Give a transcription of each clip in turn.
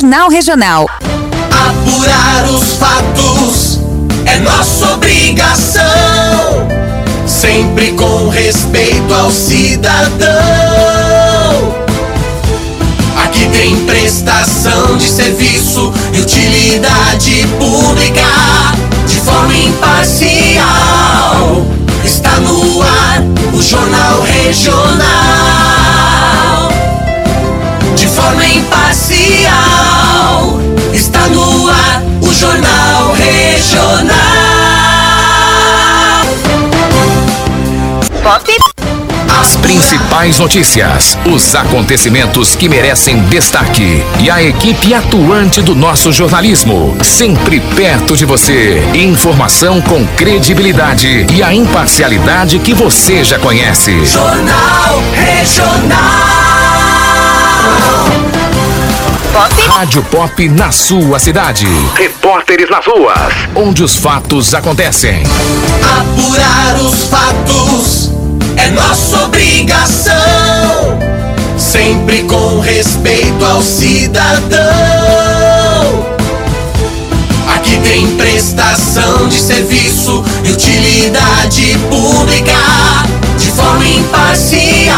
Jornal Regional. Apurar os fatos é nossa obrigação. Sempre com respeito ao cidadão. Aqui tem prestação de serviço e utilidade pública de forma imparcial. Está no ar o Jornal Regional. Forma imparcial. Está no ar o Jornal Regional. Pop. As principais notícias, os acontecimentos que merecem destaque e a equipe atuante do nosso jornalismo, sempre perto de você. Informação com credibilidade e a imparcialidade que você já conhece. Jornal Regional. Pop. Rádio Pop na sua cidade. Repórteres nas ruas, onde os fatos acontecem. Apurar os fatos é nossa obrigação. Sempre com respeito ao cidadão. Aqui tem prestação de serviço e utilidade pública de forma imparcial.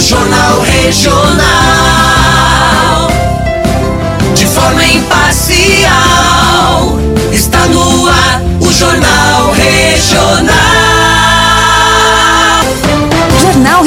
Jornal Regional.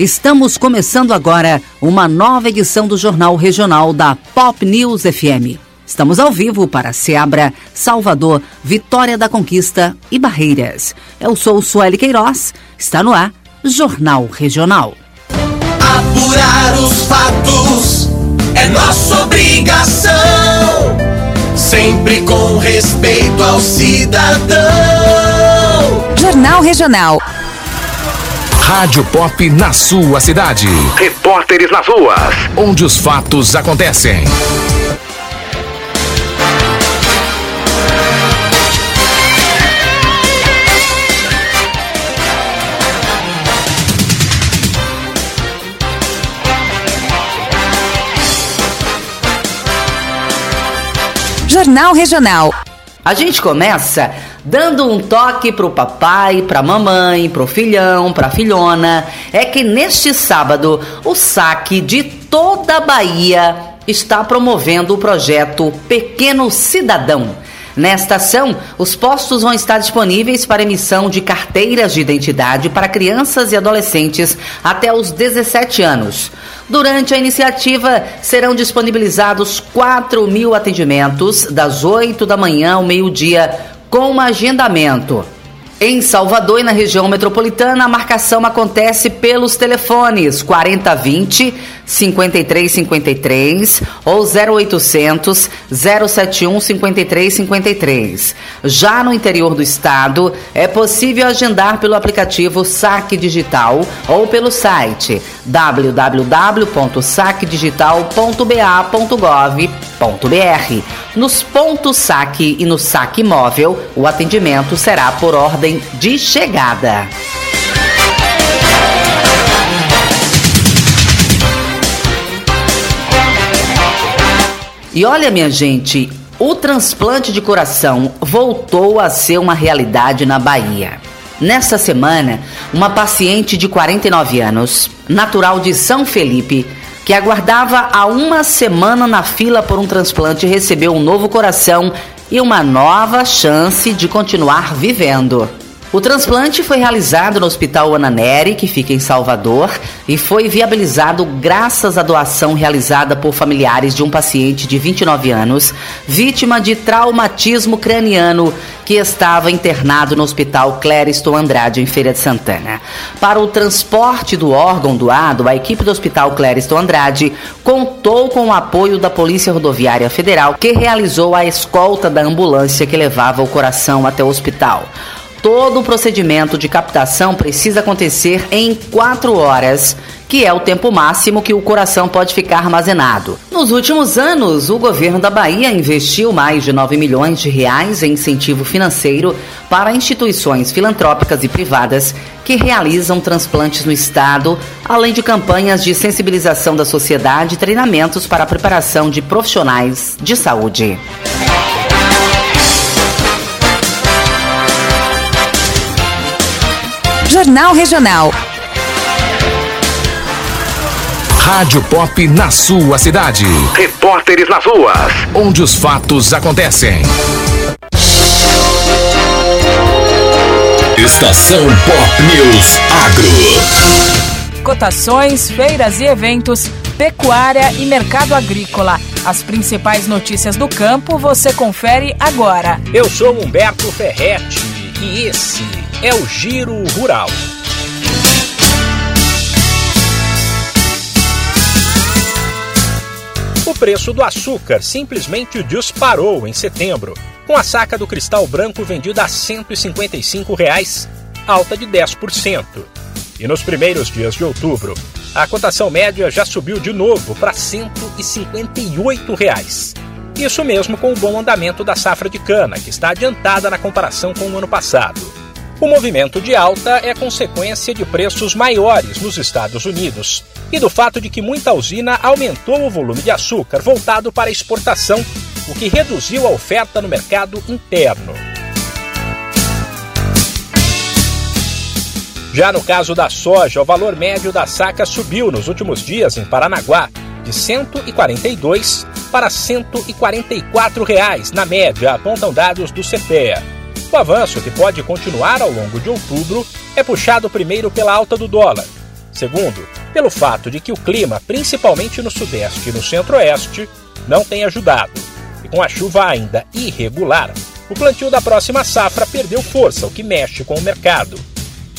Estamos começando agora uma nova edição do Jornal Regional da Pop News FM. Estamos ao vivo para Seabra, Salvador, Vitória da Conquista e Barreiras. Eu sou Sueli Queiroz, está no ar Jornal Regional. Apurar os fatos é nossa obrigação. Sempre com respeito ao cidadão. Jornal Regional. Rádio Pop na sua cidade. Repórteres nas ruas, onde os fatos acontecem. Jornal Regional. A gente começa dando um toque pro papai, pra mamãe, pro filhão, pra filhona. É que neste sábado o saque de toda a Bahia está promovendo o projeto Pequeno Cidadão. Nesta ação, os postos vão estar disponíveis para emissão de carteiras de identidade para crianças e adolescentes até os 17 anos. Durante a iniciativa, serão disponibilizados 4 mil atendimentos, das 8 da manhã ao meio-dia, com agendamento. Em Salvador e na região metropolitana, a marcação acontece pelos telefones 4020 5353 ou 0800 071 5353. Já no interior do estado, é possível agendar pelo aplicativo Saque Digital ou pelo site www.saquedigital.ba.gov.br. Nos pontos saque e no saque móvel, o atendimento será por ordem de chegada. E olha, minha gente, o transplante de coração voltou a ser uma realidade na Bahia. Nesta semana, uma paciente de 49 anos, natural de São Felipe, que aguardava há uma semana na fila por um transplante, recebeu um novo coração e uma nova chance de continuar vivendo. O transplante foi realizado no Hospital Ana Neri, que fica em Salvador, e foi viabilizado graças à doação realizada por familiares de um paciente de 29 anos, vítima de traumatismo craniano, que estava internado no Hospital Clériston Andrade, em Feira de Santana. Para o transporte do órgão doado, a equipe do Hospital Clériston Andrade contou com o apoio da Polícia Rodoviária Federal, que realizou a escolta da ambulância que levava o coração até o hospital. Todo o procedimento de captação precisa acontecer em quatro horas, que é o tempo máximo que o coração pode ficar armazenado. Nos últimos anos, o governo da Bahia investiu mais de 9 milhões de reais em incentivo financeiro para instituições filantrópicas e privadas que realizam transplantes no estado, além de campanhas de sensibilização da sociedade e treinamentos para a preparação de profissionais de saúde. Jornal Regional. Rádio Pop na sua cidade. Repórteres nas ruas, onde os fatos acontecem. Estação Pop News Agro. Cotações, feiras e eventos, pecuária e mercado agrícola. As principais notícias do campo você confere agora. Eu sou Humberto Ferretti e esse é o Giro Rural. O preço do açúcar simplesmente disparou em setembro, com a saca do cristal branco vendida a 155 reais, alta de 10%. E nos primeiros dias de outubro, a cotação média já subiu de novo para 158 reais. Isso mesmo com o bom andamento da safra de cana, que está adiantada na comparação com o ano passado. O movimento de alta é consequência de preços maiores nos Estados Unidos e do fato de que muita usina aumentou o volume de açúcar voltado para exportação, o que reduziu a oferta no mercado interno. Já no caso da soja, o valor médio da saca subiu nos últimos dias em Paranaguá de 142 para 144 reais na média, apontam dados do CPEA. O avanço, que pode continuar ao longo de outubro, é puxado primeiro pela alta do dólar. Segundo, pelo fato de que o clima, principalmente no sudeste e no centro-oeste, não tem ajudado. E com a chuva ainda irregular, o plantio da próxima safra perdeu força, o que mexe com o mercado.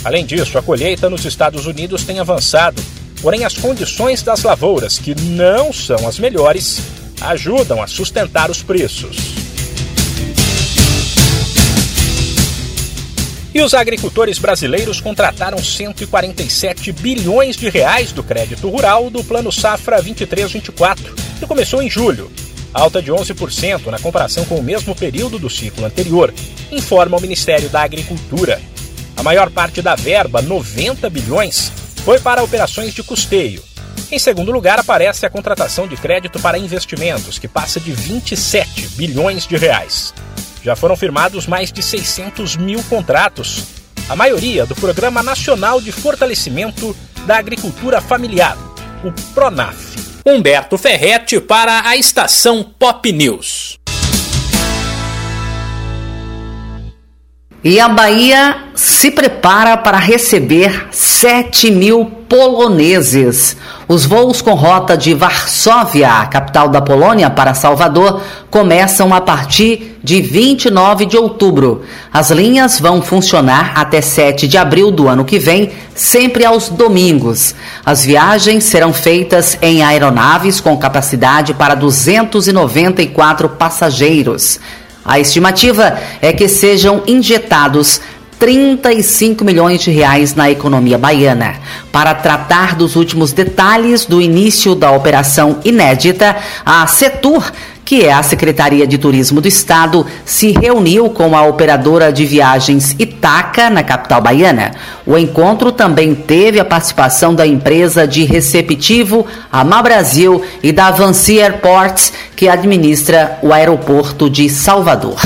Além disso, a colheita nos Estados Unidos tem avançado, porém as condições das lavouras, que não são as melhores, ajudam a sustentar os preços. E os agricultores brasileiros contrataram 147 bilhões de reais do crédito rural do Plano Safra 23-24, que começou em julho, alta de 11% na comparação com o mesmo período do ciclo anterior, informa o Ministério da Agricultura. A maior parte da verba, 90 bilhões, foi para operações de custeio. Em segundo lugar, aparece a contratação de crédito para investimentos, que passa de 27 bilhões de reais já foram firmados mais de 600 mil contratos, a maioria do Programa Nacional de Fortalecimento da Agricultura Familiar, o PRONAF. Humberto Ferretti para a estação Pop News. E a Bahia se prepara para receber 7 mil poloneses. Os voos com rota de Varsóvia, capital da Polônia, para Salvador, começam a partir de 29 de outubro. As linhas vão funcionar até 7 de abril do ano que vem, sempre aos domingos. As viagens serão feitas em aeronaves com capacidade para 294 passageiros. A estimativa é que sejam injetados 35 milhões de reais na economia baiana. Para tratar dos últimos detalhes do início da operação inédita, a Setur que é a Secretaria de Turismo do Estado, se reuniu com a operadora de viagens Itaca, na capital baiana. O encontro também teve a participação da empresa de receptivo Amar Brasil e da Avanci Airports, que administra o aeroporto de Salvador.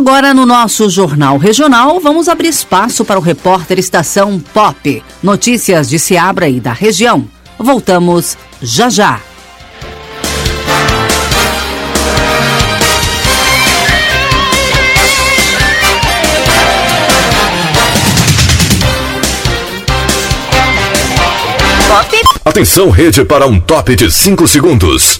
Agora, no nosso Jornal Regional, vamos abrir espaço para o repórter Estação Pop. Notícias de Seabra e da região. Voltamos já já. Atenção, rede, para um top de 5 segundos.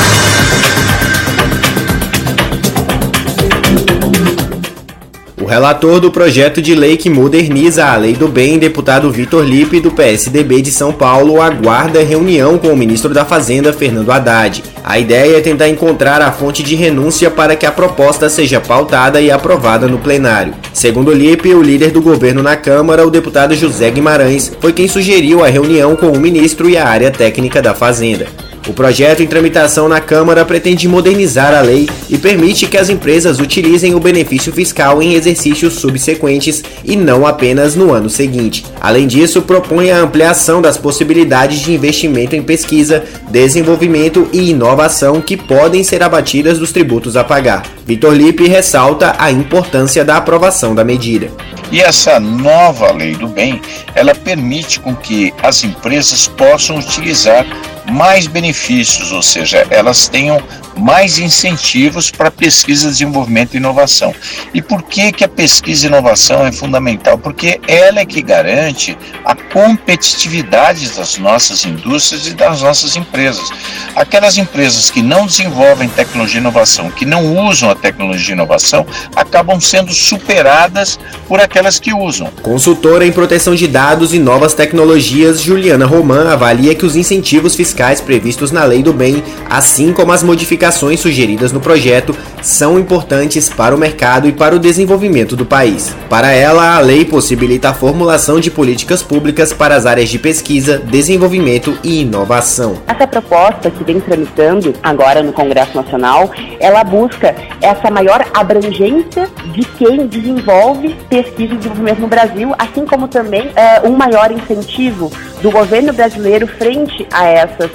Relator do projeto de lei que moderniza a Lei do Bem, deputado Vitor Lipe, do PSDB de São Paulo, aguarda reunião com o ministro da Fazenda, Fernando Haddad. A ideia é tentar encontrar a fonte de renúncia para que a proposta seja pautada e aprovada no plenário. Segundo Lipe, o líder do governo na Câmara, o deputado José Guimarães, foi quem sugeriu a reunião com o ministro e a área técnica da Fazenda. O projeto em tramitação na Câmara pretende modernizar a lei e permite que as empresas utilizem o benefício fiscal em exercícios subsequentes e não apenas no ano seguinte. Além disso, propõe a ampliação das possibilidades de investimento em pesquisa, desenvolvimento e inovação que podem ser abatidas dos tributos a pagar. Vitor Lipe ressalta a importância da aprovação da medida. E essa nova lei do bem, ela permite com que as empresas possam utilizar mais benefícios, ou seja, elas tenham mais incentivos para pesquisa, desenvolvimento e inovação. E por que, que a pesquisa e inovação é fundamental? Porque ela é que garante a competitividade das nossas indústrias e das nossas empresas. Aquelas empresas que não desenvolvem tecnologia e inovação, que não usam a tecnologia e inovação, acabam sendo superadas por aquelas que usam. Consultora em proteção de dados e novas tecnologias, Juliana Roman avalia que os incentivos fiscais previstos na Lei do Bem, assim como as modificações sugeridas no projeto são importantes para o mercado e para o desenvolvimento do país. Para ela, a lei possibilita a formulação de políticas públicas para as áreas de pesquisa, desenvolvimento e inovação. Essa proposta que vem tramitando agora no Congresso Nacional, ela busca essa maior abrangência de quem desenvolve pesquisa e desenvolvimento no Brasil, assim como também é, um maior incentivo do governo brasileiro frente a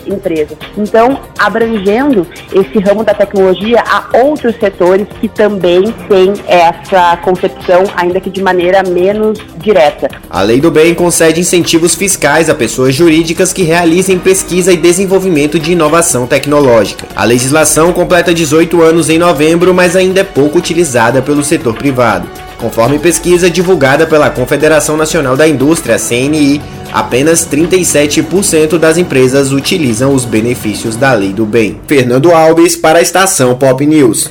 empresas. Então, abrangendo esse ramo da tecnologia a outros setores que também têm essa concepção, ainda que de maneira menos direta. A Lei do Bem concede incentivos fiscais a pessoas jurídicas que realizem pesquisa e desenvolvimento de inovação tecnológica. A legislação completa 18 anos em novembro, mas ainda é pouco utilizada pelo setor privado. Conforme pesquisa divulgada pela Confederação Nacional da Indústria, CNI, apenas 37% das empresas utilizam os benefícios da Lei do Bem. Fernando Alves para a estação Pop News.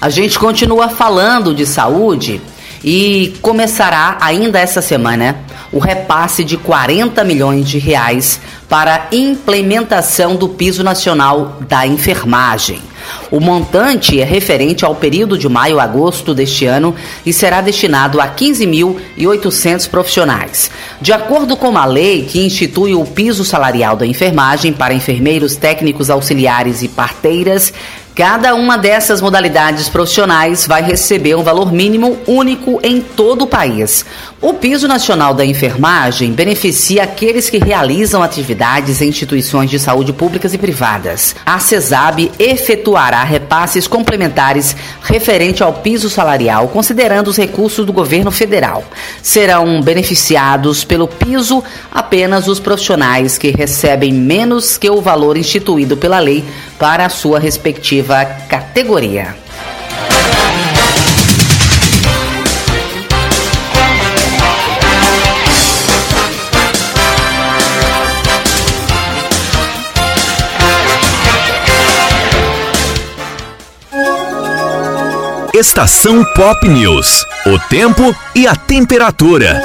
A gente continua falando de saúde e começará ainda essa semana o repasse de 40 milhões de reais para implementação do piso nacional da enfermagem. O montante é referente ao período de maio a agosto deste ano e será destinado a 15.800 profissionais. De acordo com a lei que institui o piso salarial da enfermagem para enfermeiros, técnicos auxiliares e parteiras, Cada uma dessas modalidades profissionais vai receber um valor mínimo único em todo o país. O Piso Nacional da Enfermagem beneficia aqueles que realizam atividades em instituições de saúde públicas e privadas. A CESAB efetuará repasses complementares referente ao piso salarial, considerando os recursos do governo federal. Serão beneficiados pelo piso apenas os profissionais que recebem menos que o valor instituído pela lei para a sua respectiva categoria. Estação Pop News. O tempo e a temperatura.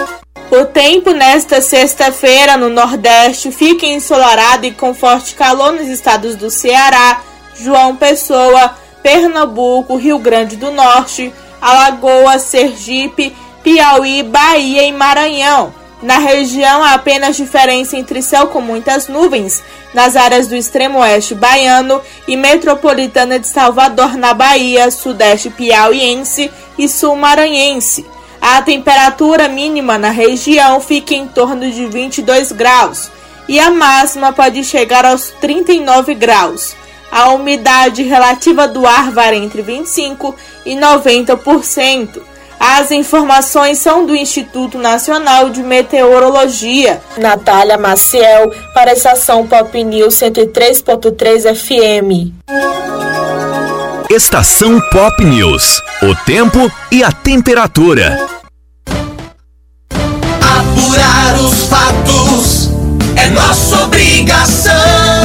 O tempo nesta sexta-feira no Nordeste fica ensolarado e com forte calor nos estados do Ceará, João Pessoa, Pernambuco, Rio Grande do Norte, Alagoas, Sergipe, Piauí, Bahia e Maranhão. Na região há apenas diferença entre céu com muitas nuvens nas áreas do extremo oeste baiano e metropolitana de Salvador, na Bahia, sudeste piauiense e sul maranhense. A temperatura mínima na região fica em torno de 22 graus e a máxima pode chegar aos 39 graus. A umidade relativa do ar varia entre 25 e 90%. As informações são do Instituto Nacional de Meteorologia. Natália Maciel, para a estação Pop News 103.3 FM. Estação Pop News. O tempo e a temperatura. Apurar os fatos é nossa obrigação.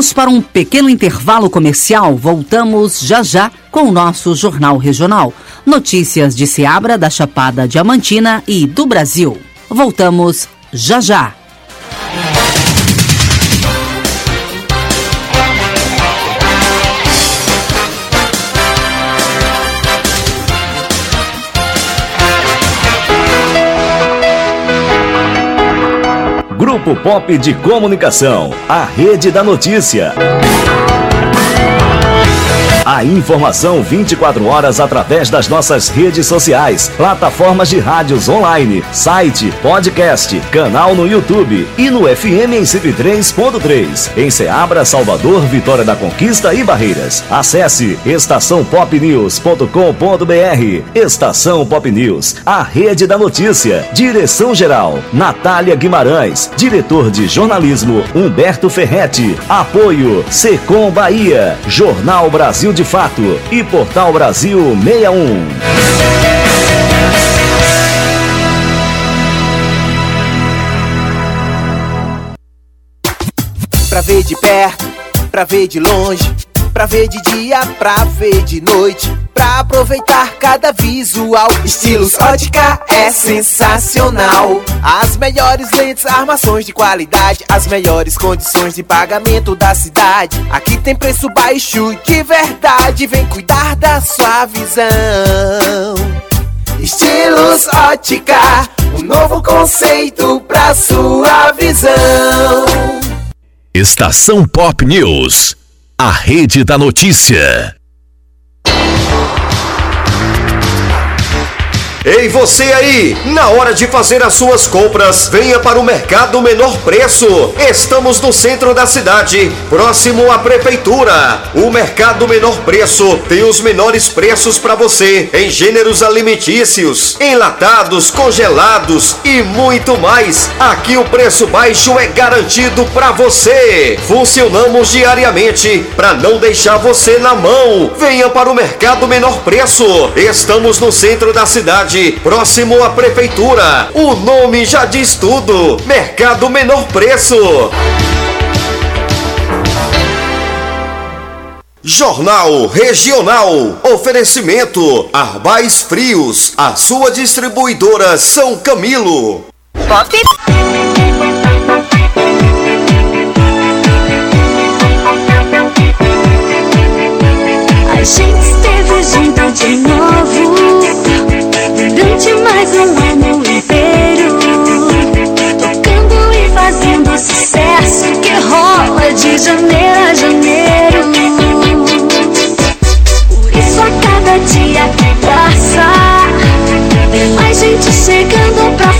Vamos para um pequeno intervalo comercial. Voltamos já já com o nosso Jornal Regional. Notícias de Seabra, da Chapada Diamantina e do Brasil. Voltamos já já. Grupo Pop de Comunicação. A rede da notícia. A informação 24 horas através das nossas redes sociais, plataformas de rádios online, site, podcast, canal no YouTube e no FM em 103.3. Em Ceabra, Salvador, Vitória da Conquista e Barreiras. Acesse estaçãopopnews.com.br. Estação Pop News, a rede da notícia. Direção geral, Natália Guimarães. Diretor de jornalismo, Humberto Ferretti. Apoio, Secom Bahia. Jornal Brasil de Fato e Portal Brasil 61. Pra ver de perto, pra ver de longe, pra ver de dia, pra ver de noite, pra aproveitar cada visual. Estilos ótica é sensacional. As melhores lentes, armações de qualidade, as melhores condições de pagamento da cidade. Aqui tem preço baixo de verdade, vem cuidar da sua visão. Estilos ótica, um novo conceito pra sua visão. Estação Pop News. A rede da notícia. Ei, você aí! Na hora de fazer as suas compras, venha para o Mercado Menor Preço. Estamos no centro da cidade, próximo à prefeitura. O Mercado Menor Preço tem os menores preços para você em gêneros alimentícios, enlatados, congelados e muito mais. Aqui o preço baixo é garantido para você. Funcionamos diariamente para não deixar você na mão. Venha para o Mercado Menor Preço. Estamos no centro da cidade, próximo à prefeitura. O nome já diz tudo: Mercado Menor Preço. Jornal Regional. Oferecimento Arbais Frios. A sua distribuidora São Camilo. Pop. A gente esteve junto de novo durante mais um ano inteiro, tocando e fazendo sucesso que rola de janeiro a janeiro. Por isso a cada dia que passa, tem mais gente chegando pra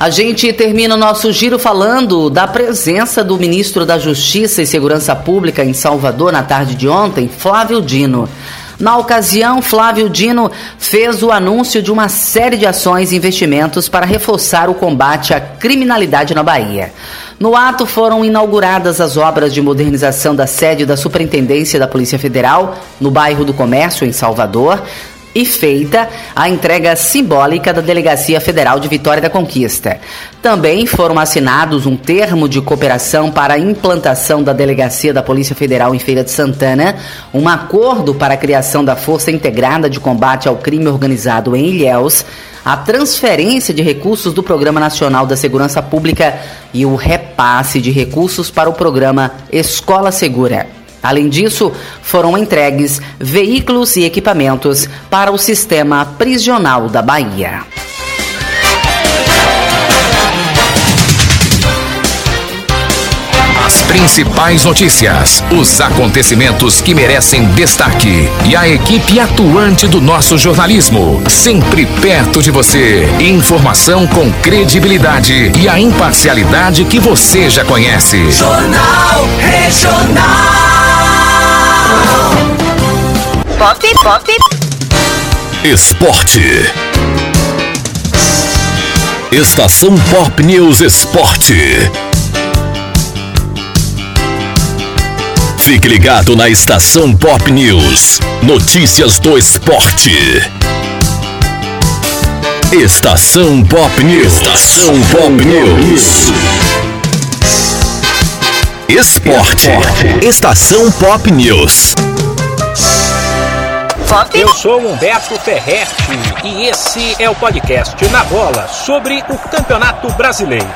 A gente termina o nosso giro falando da presença do ministro da Justiça e Segurança Pública em Salvador na tarde de ontem, Flávio Dino. Na ocasião, Flávio Dino fez o anúncio de uma série de ações e investimentos para reforçar o combate à criminalidade na Bahia. No ato foram inauguradas as obras de modernização da sede da Superintendência da Polícia Federal, no bairro do Comércio, em Salvador, e feita a entrega simbólica da Delegacia Federal de Vitória da Conquista. Também foram assinados um termo de cooperação para a implantação da Delegacia da Polícia Federal em Feira de Santana, um acordo para a criação da Força Integrada de Combate ao Crime Organizado em Ilhéus, a transferência de recursos do Programa Nacional da Segurança Pública e o repasse de recursos para o programa Escola Segura. Além disso, foram entregues veículos e equipamentos para o sistema prisional da Bahia. As principais notícias, os acontecimentos que merecem destaque e a equipe atuante do nosso jornalismo, sempre perto de você. Informação com credibilidade e a imparcialidade que você já conhece. Jornal Regional. Pop, pop. Esporte. Estação Pop News Esporte. Fique ligado na Estação Pop News. Notícias do esporte. Estação Pop News. Estação Pop News. Esporte. Estação Pop News. Eu sou Humberto Ferretti e esse é o podcast Na Bola sobre o Campeonato Brasileiro.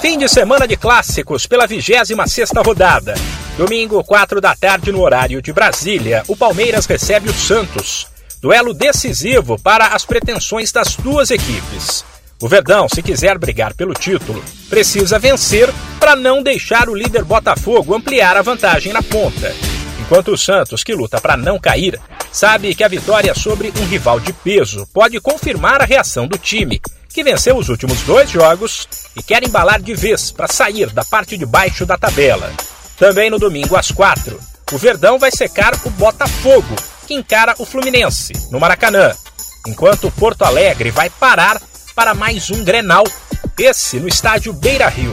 Fim de semana de clássicos pela 26ª rodada. Domingo, 4 da tarde no horário de Brasília, o Palmeiras recebe o Santos. Duelo decisivo para as pretensões das duas equipes. O Verdão, se quiser brigar pelo título, precisa vencer para não deixar o líder Botafogo ampliar a vantagem na ponta. Enquanto o Santos, que luta para não cair, sabe que a vitória sobre um rival de peso pode confirmar a reação do time, que venceu os últimos dois jogos e quer embalar de vez para sair da parte de baixo da tabela. Também no domingo às quatro, o Verdão vai secar o Botafogo, que encara o Fluminense, no Maracanã, enquanto Porto Alegre vai parar para mais um Grenal, esse no estádio Beira Rio.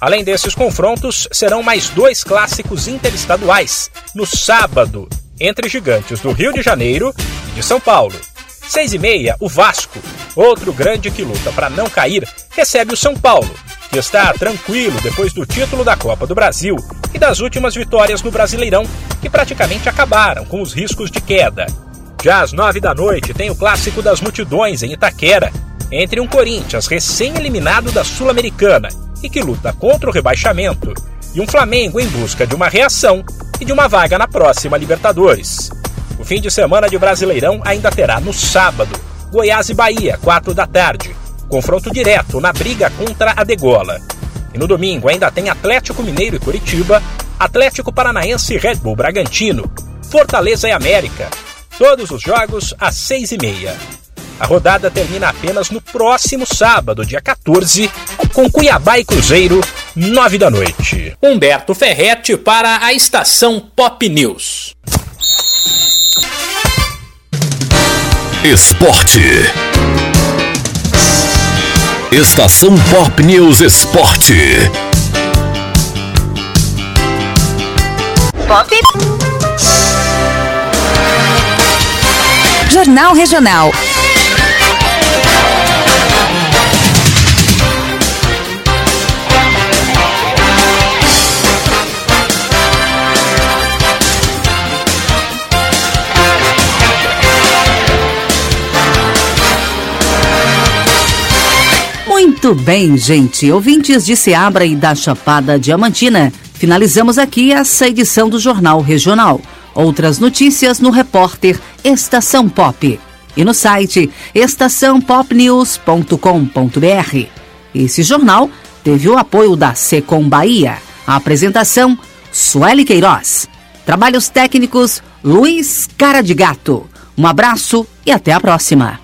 Além desses confrontos, serão mais dois clássicos interestaduais, no sábado, entre gigantes do Rio de Janeiro e de São Paulo. Seis e meia, o Vasco, outro grande que luta para não cair, recebe o São Paulo, que está tranquilo depois do título da Copa do Brasil e das últimas vitórias no Brasileirão, que praticamente acabaram com os riscos de queda. Já às nove da noite tem o clássico das multidões em Itaquera, entre um Corinthians recém-eliminado da Sul-Americana e que luta contra o rebaixamento, e um Flamengo em busca de uma reação e de uma vaga na próxima Libertadores. O fim de semana de Brasileirão ainda terá no sábado Goiás e Bahia, 4 da tarde, confronto direto na briga contra a Degola. E no domingo ainda tem Atlético Mineiro e Curitiba, Atlético Paranaense e Red Bull Bragantino, Fortaleza e América. Todos os jogos às seis e meia. A rodada termina apenas no próximo sábado, dia 14, com Cuiabá e Cruzeiro, 9 da noite. Humberto Ferretti para a estação Pop News. Esporte. Estação Pop News Esporte. Pop. Jornal Regional. Muito bem, gente. Ouvintes de Seabra e da Chapada Diamantina, finalizamos aqui essa edição do Jornal Regional. Outras notícias no repórter Estação Pop e no site estaçãopopnews.com.br. Esse jornal teve o apoio da Secom Bahia. A apresentação, Sueli Queiroz. Trabalhos técnicos, Luiz Cara de Gato. Um abraço e até a próxima.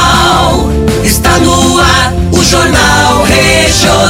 しょう。